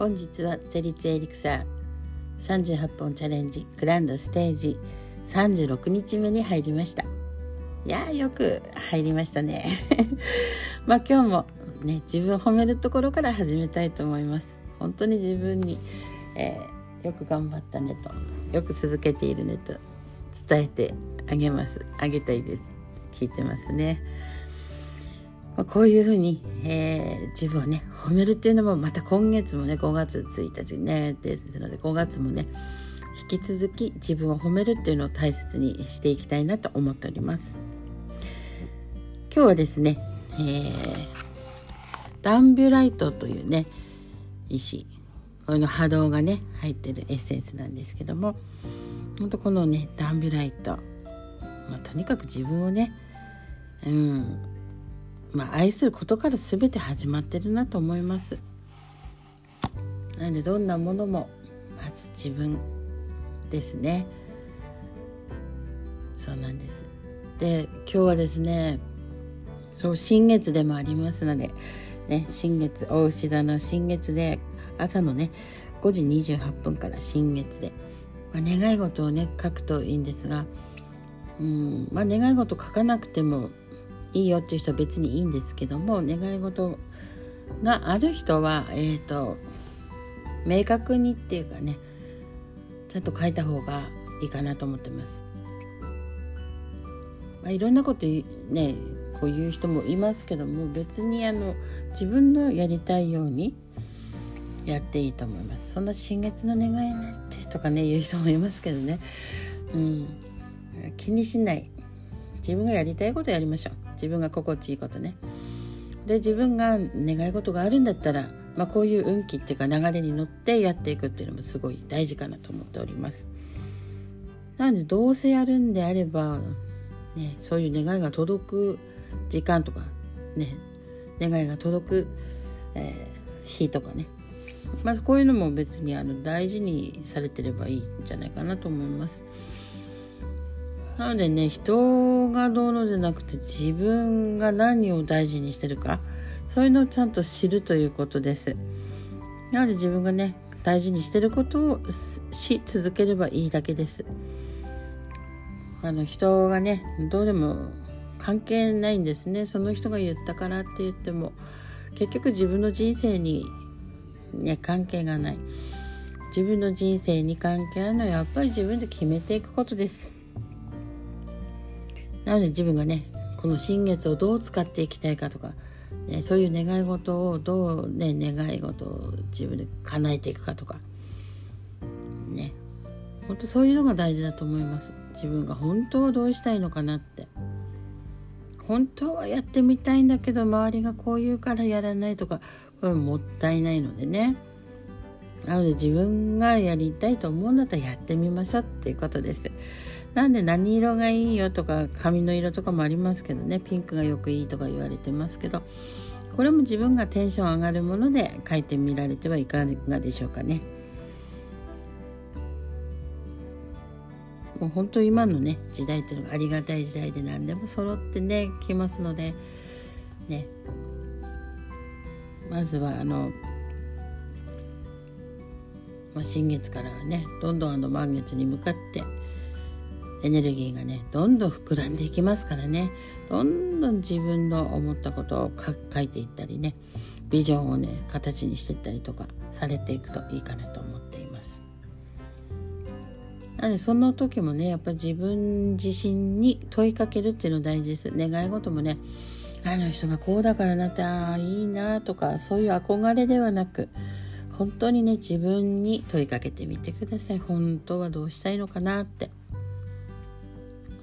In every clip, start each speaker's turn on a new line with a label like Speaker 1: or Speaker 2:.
Speaker 1: 本日はゼリツエリクサー。38本チャレンジグランドステージ。36日目に入りました。いやよく入りましたね。まあ今日もね自分を褒めるところから始めたいと思います。本当に自分に、えー、よく頑張ったねとよく続けているねと伝えてあげます。あげたいです。聞いてますね。まあ、こういうふうに、えー、自分をね褒めるっていうのもまた今月もね5月1日ねですので5月もね引き続き自分を褒めるっていうのを大切にしていきたいなと思っております。今日はですね、えー、ダンビュライトというね石これの波動がね入ってるエッセンスなんですけどもほんとこのねダンビュライト、ま、とにかく自分をねうんまあ、愛することから全て始まってるなと思います。なのでどんなものもまず自分ですね。そうなんです。で今日はですねそう新月でもありますのでね新月大牛座の新月で朝のね5時28分から新月で、まあ、願い事をね書くといいんですがうんまあ願い事書かなくてもいいよっていう人は別にいいんですけども願い事がある人はえ、ー、と明確にっていうかねちゃんと書いた方がいいかなと思ってます。まあ、いろんなことねこういう人もいますけども別にあの自分のやりたいようにやっていいと思います。そんな新月の願いなんてとかね言う人もいますけどね、うん、気にしない自分がやりたいことやりましょう自分が心地いいことね。で自分が願い事があるんだったら、まあ、こういう運気っていうか流れに乗ってやっていくっていうのもすごい大事かなと思っております。なのでどうせやるんであれば、ね、そういう願いが届く時間とかね願いが届く、えー、日とかね。まあ、こういうのも別にあの大事にされてればいいんじゃないかなと思います。なのでね人がどうのじゃなくて自分が何を大事にしてるか。そういうのをちゃんと知るということです。なので自分がね大事にしてることをし続ければいいだけです。あの人がねどうでも関係ないんですね。その人が言ったからって言っても結局自分の人生にね関係がない。自分の人生に関係あるのはやっぱり自分で決めていくことです。なので自分がねこの新月をどう使っていきたいかとか、ね、そういう願い事をどうね願い事を自分で叶えていくかとか。ね。本当そういうのが大事だと思います。自分が本当はどうしたいのかなって。本当はやってみたいんだけど周りがこう言うからやらないとかこれもったいないのでね。なので自分がやりたいと思うんだったらやってみましょうっていうことです。なんで何色がいいよとか髪の色とかもありますけどね。ピンクがよくいいとか言われてますけど。これも自分がテンション上がるもので書いてみられてはいかがでしょうかね。もう本当今のね時代っていうのがありがたい時代で何でも揃ってねきますので。ね。まずはあの、まあ、新月からねどんどんあの満月に向かってエネルギーがねどんどん膨らんでいきますからね。どんどん自分の思ったことを書いていったりね。ビジョンをね形にしていったりとかされていくといいかなと思っています。なのでその時もねやっぱり自分自身に問いかけるっていうの大事です。願い事もねあの人がこうだからなってああいいなとかそういう憧れではなく本当にね自分に問いかけてみてください。本当はどうしたいのかなって。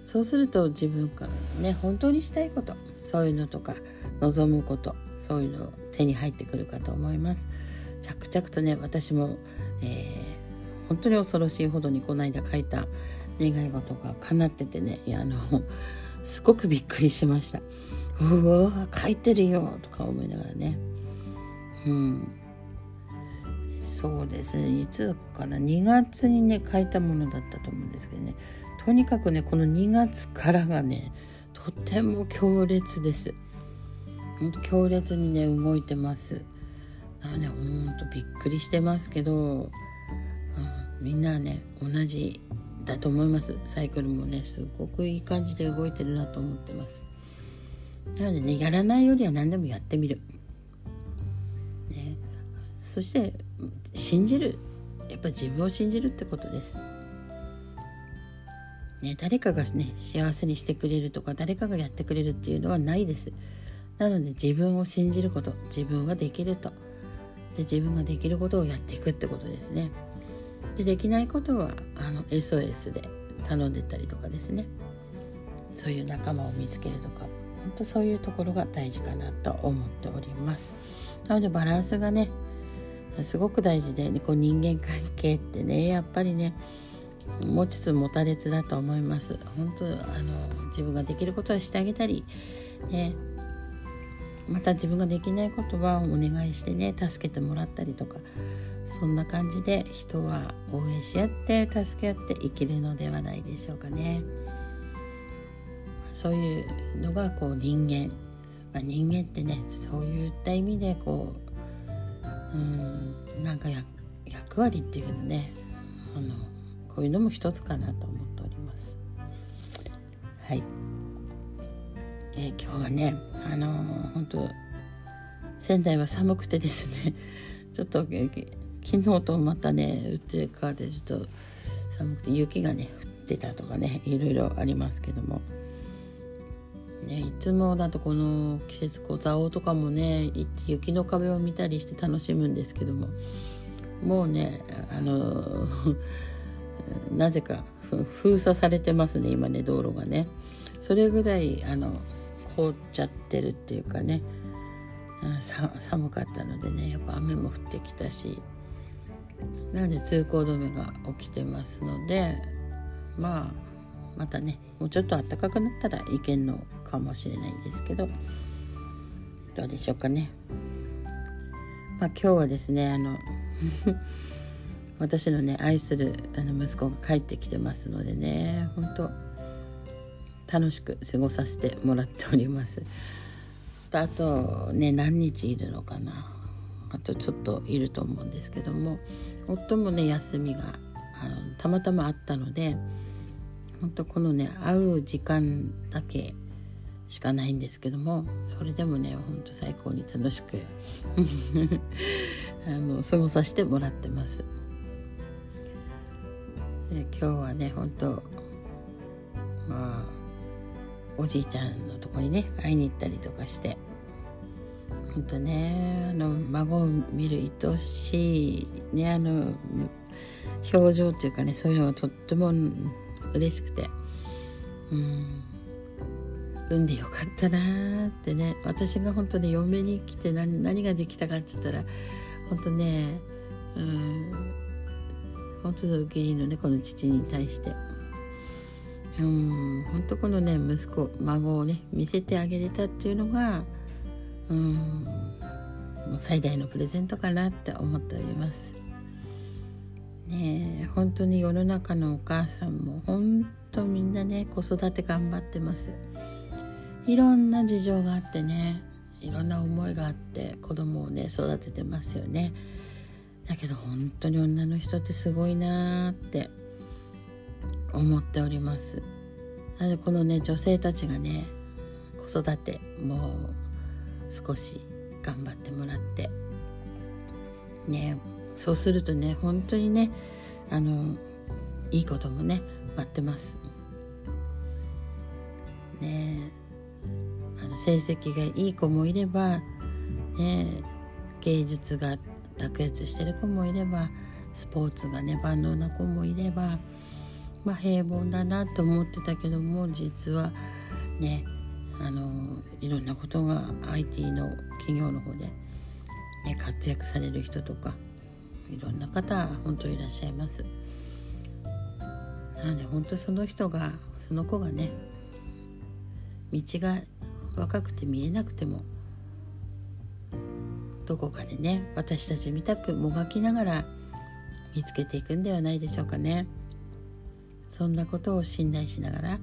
Speaker 1: そうすると自分からね本当にしたいことそういうのとか望むことそういうの手に入ってくるかと思います。着々とね私も、えー、本当に恐ろしいほどにこの間書いた願い事が叶っててねいやあのすごくびっくりしました。うわ書いてるよとか思いながらね。うん。そうですね。いつかな？2月にね書いたものだったと思うんですけどね。とにかくねこの2月からがねとても強烈です。強烈にね動いてます。だからねほんとびっくりしてますけど、うん、みんなね同じだと思います。サイクルもねすごくいい感じで動いてるなと思ってます。なのでねやらないよりは何でもやってみる、ね、そして信じる。やっぱ自分を信じるってことです。ね、誰かがね幸せにしてくれるとか誰かがやってくれるっていうのはないです。なので自分を信じること自分はできるとで自分ができることをやっていくってことですね。でできないことはあの SOS で頼んでたりとかですねそういう仲間を見つけるとか本当そういうところが大事かなと思っております。なのでバランスがねすごく大事で、ね、こう人間関係ってねやっぱりね持ちつ持たれつだと思います。本当あの自分ができることはしてあげたり、ね、また自分ができないことはお願いしてね助けてもらったりとかそんな感じで人は応援し合って助け合って生きるのではないでしょうかね。そういうのがこう人間、まあ、人間ってねそういった意味でこううんなんか役割っていうね。あのこういうのも一つかなと思っております。はい、えー、今日はねあのー、本当仙台は寒くてですね ちょっと昨日とまたね打って変わってちょっと寒くて雪がね降ってたとかねいろいろありますけども。ね、いつもだとこの季節こう蔵王とかもね行って雪の壁を見たりして楽しむんですけども。もうねあのなぜか封鎖されてますね今ね道路がね。それぐらいあの凍っちゃってるっていうかね寒かったのでねやっぱ雨も降ってきたしなので通行止めが起きてますのでまあまたねもうちょっと暖かくなったらいけんのかもしれないんですけどどうでしょうかね。まあ今日はですねあの私のね愛するあの息子が帰ってきてますのでね本当楽しく過ごさせてもらっておりますあとね何日いるのかなあとちょっといると思うんですけども夫もね休みがあのたまたまあったので本当このね会う時間だけしかないんですけどもそれでもねほんと最高に楽しく あの過ごさせてもらってます。で今日はね本当まあおじいちゃんのとこにね会いに行ったりとかして本当ねあの孫を見る愛しいねあの表情っていうかねそういうのがとっても嬉しくてうん産んでよかったなーってね私が本当に嫁に来て何何ができたかっつったら本当ねうん本当の義理のねこの父に対して。うん本当このね息子孫をね見せてあげれたっていうのがうん最大のプレゼントかなって思っております。ね本当に世の中のお母さんも本当みんなね子育て頑張ってます。いろんな事情があってねいろんな思いがあって子供をね育ててますよね。だけど本当に女の人ってすごいなーって思っておりますなのでこのね女性たちがね子育てもう少し頑張ってもらってねそうするとね本当にねあのいいこともね待ってます。ねあの成績がいい子もいればね芸術が卓越してる子もいればスポーツがね万能な子もいればまあ平凡だなと思ってたけども実はねあのいろんなことが IT の企業の方で、ね、活躍される人とかいろんな方本当いらっしゃいます。なので本当その人がその子がね道が若くて見えなくてもどこかでね私たちみたくもがきながら見つけていくんではないでしょうかねそんなことを信頼しながら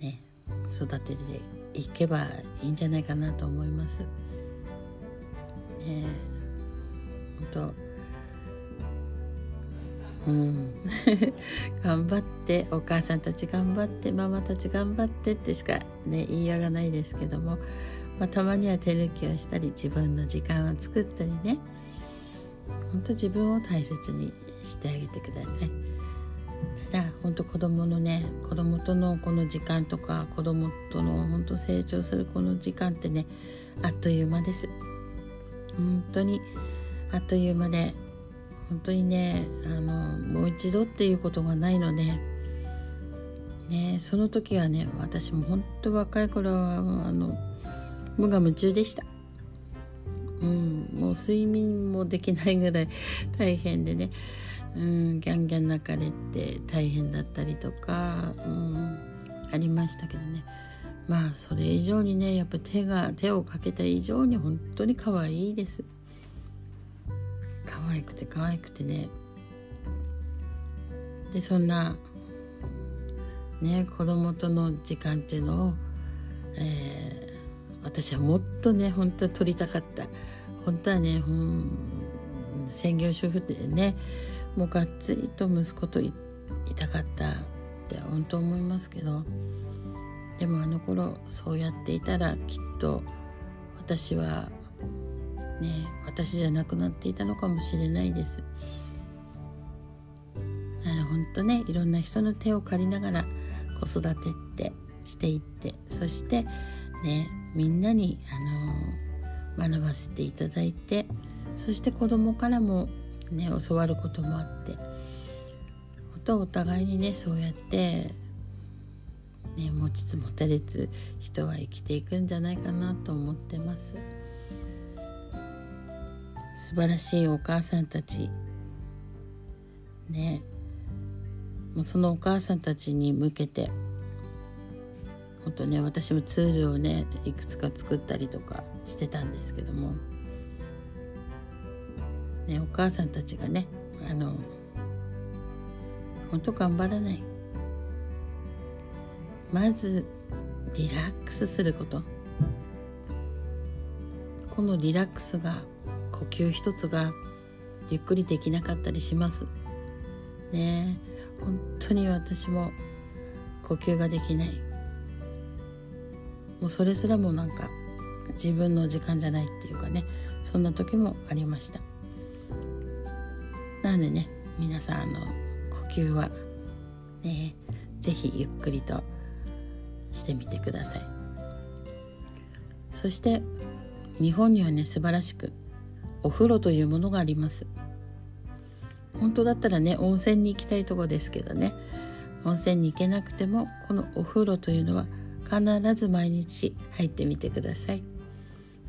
Speaker 1: ね育てていけばいいんじゃないかなと思います。ねえ本当うん 頑張ってお母さんたち頑張ってママたち頑張ってってしかね言いようがないですけども、まあ、たまには手抜きをしたり自分の時間を作ったりね。本当自分を大切にしてあげてください。ただ本当子供のね子供とのこの時間とか子供との本当成長するこの時間ってねあっという間です。本当にあっという間で本当にねあのもう一度っていうことがないのでねその時はね私も本当若い頃はあの無我夢中でした。うん、もう睡眠もできないぐらい 大変でね、うん、ギャンギャン泣かれて大変だったりとか、うん、ありましたけどね。まあそれ以上にねやっぱ手が手をかけた以上に本当に可愛いです。可愛くて可愛くてね。でそんなね子供との時間っていうのを、え、私はもっとね本当は取りたかった本当はね、うん、専業主婦でねもうがっつりと息子といたかったって本当思いますけどでもあの頃そうやっていたらきっと私はね私じゃなくなっていたのかもしれないです。本当ねいろんな人の手を借りながら子育てってしていってそしてねみんなにあの学ばせていただいてそして子供からもね教わることもあって本当お互いにねそうやってね持ちつ持たれつ人は生きていくんじゃないかなと思ってます。素晴らしいお母さんたち。ね。もうそのお母さんたちに向けて本当ね私もツールをねいくつか作ったりとかしてたんですけども、ね、お母さんたちがねあの本当頑張らない。まずリラックスすること。このリラックスが呼吸一つがゆっくりできなかったりします。ね本当に私も呼吸ができない。もうそれすらもなんか自分の時間じゃないっていうかねそんな時もありました。なのでね皆さんあの呼吸はね是非ゆっくりとしてみてください。そして日本にはね素晴らしくお風呂というものがあります。本当だったらね温泉に行きたいとこですけどね温泉に行けなくてもこのお風呂というのは必ず毎日入ってみてください。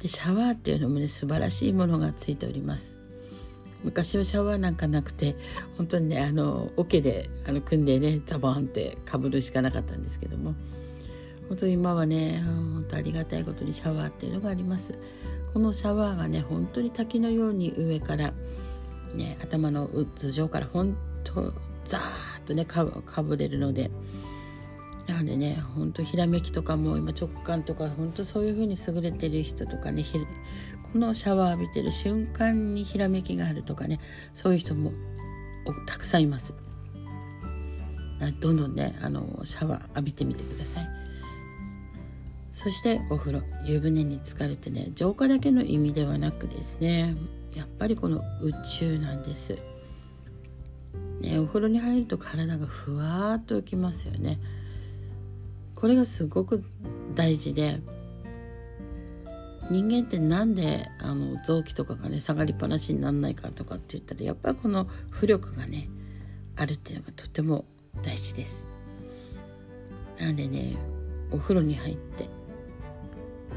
Speaker 1: でシャワーっていうのもね素晴らしいものがついております。昔はシャワーなんかなくて本当にねあの桶であの組んでねザバーンってかぶるしかなかったんですけども。本当に今はね本当ありがたいことにシャワーっていうのがあります。このシャワーがね本当に滝のように上からね頭の頭上から本当ザーッとねかぶれるのでなのでねほんとひらめきとかも今直感とかほんとそういう風に優れてる人とかねこのシャワー浴びてる瞬間にひらめきがあるとかねそういう人もたくさんいます。どんどんねあのシャワー浴びてみてください。そしてお風呂。湯船に浸かるってね浄化だけの意味ではなくですねやっぱりこの宇宙なんです。ねお風呂に入ると体がふわーっと浮きますよね。これがすごく大事で人間ってなんであの臓器とかがね下がりっぱなしにならないかとかって言ったらやっぱりこの浮力がねあるっていうのがとても大事です。なんでねお風呂に入って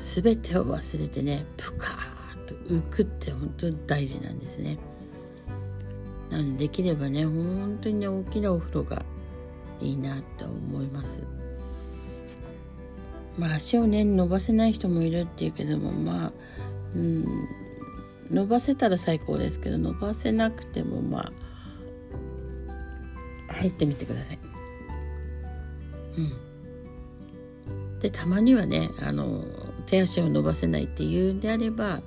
Speaker 1: 全てを忘れてねプカーッと浮くって本当に大事なんですね。なのでできればね本当にね大きなお風呂がいいなと思います。まあ、足をね伸ばせない人もいるっていうけどもまあ、うん、伸ばせたら最高ですけど伸ばせなくてもまあ入ってみてください。うん、でたまにはねあの手足を伸ばせないっていうんであれば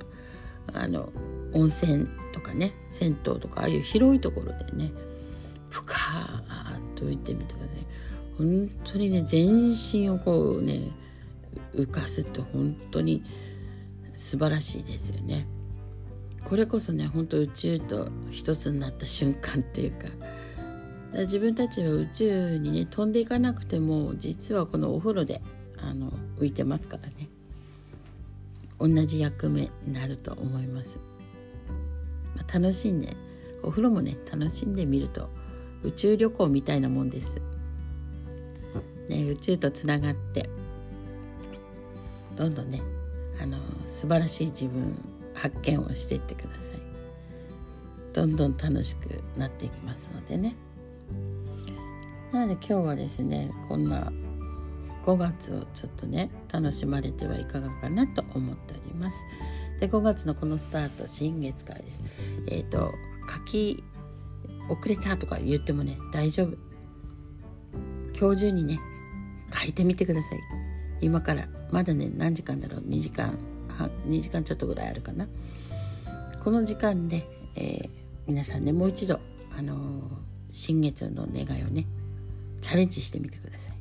Speaker 1: あの温泉とかね銭湯とかああいう広いところでねふかーっと浮いてみてください本当にね全身をこうね浮かすと本当に素晴らしいですよね。これこそね本当宇宙と一つになった瞬間っていうか。自分たちは宇宙にね飛んでいかなくても実はこのお風呂であの浮いてますからね。同じ役目になると思います、まあ、楽しんでお風呂もね楽しんでみると宇宙旅行みたいなもんです、ね、宇宙とつながってどんどんねあの素晴らしい自分発見をしていってください。どんどん楽しくなっていきますのでね。なので今日はですねこんな5月をちょっとね楽しまれてはいかがかなと思っております。で5月のこのスタート新月からです。えっ、ー、と書き遅れたとか言ってもね大丈夫。今日中にね書いてみてください。今からまだね何時間だろう？2時間半2時間ちょっとぐらいあるかな。この時間で、えー、皆さんねもう一度あのー、新月の願いをねチャレンジしてみてください。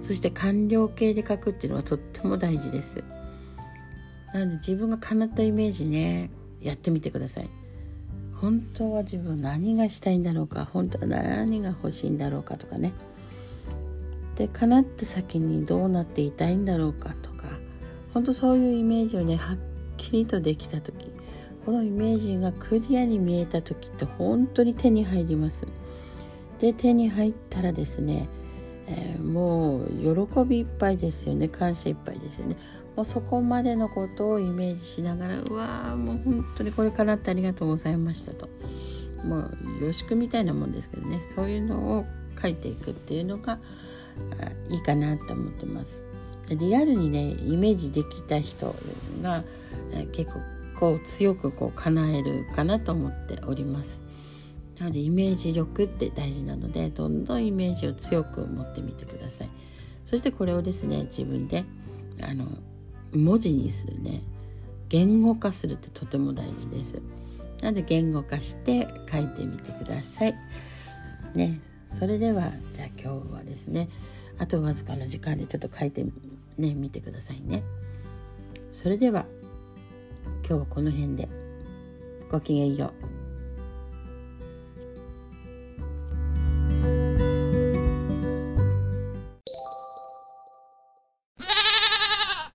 Speaker 1: そして完了形で書くっていうのはとっても大事です。なので自分が叶ったイメージねやってみてください。本当は自分何がしたいんだろうか本当は何が欲しいんだろうかとかね。で叶った先にどうなっていたいんだろうかとか本当そういうイメージをねはっきりとできた時このイメージがクリアに見えた時って本当に手に入ります。で手に入ったらですね、えー、もう喜びいっぱいですよね。感謝いっぱいですよね。もうそこまでのことをイメージしながらうわーもう本当にこれからってありがとうございましたと。もうよろしくみたいなもんですけどね。そういうのを書いていくっていうのがいいかなと思ってます。リアルにねイメージできた人が結構こう強くこう叶えるかなと思っております。なのでイメージ力って大事なのでどんどんイメージを強く持ってみてください。そしてこれをですね自分であの文字にするね言語化するってとても大事です。なので言語化して書いてみてください。ね。それではじゃあ今日はですねあとわずかの時間でちょっと書いてね見てくださいね。それでは今日はこの辺で。ごきげんよう。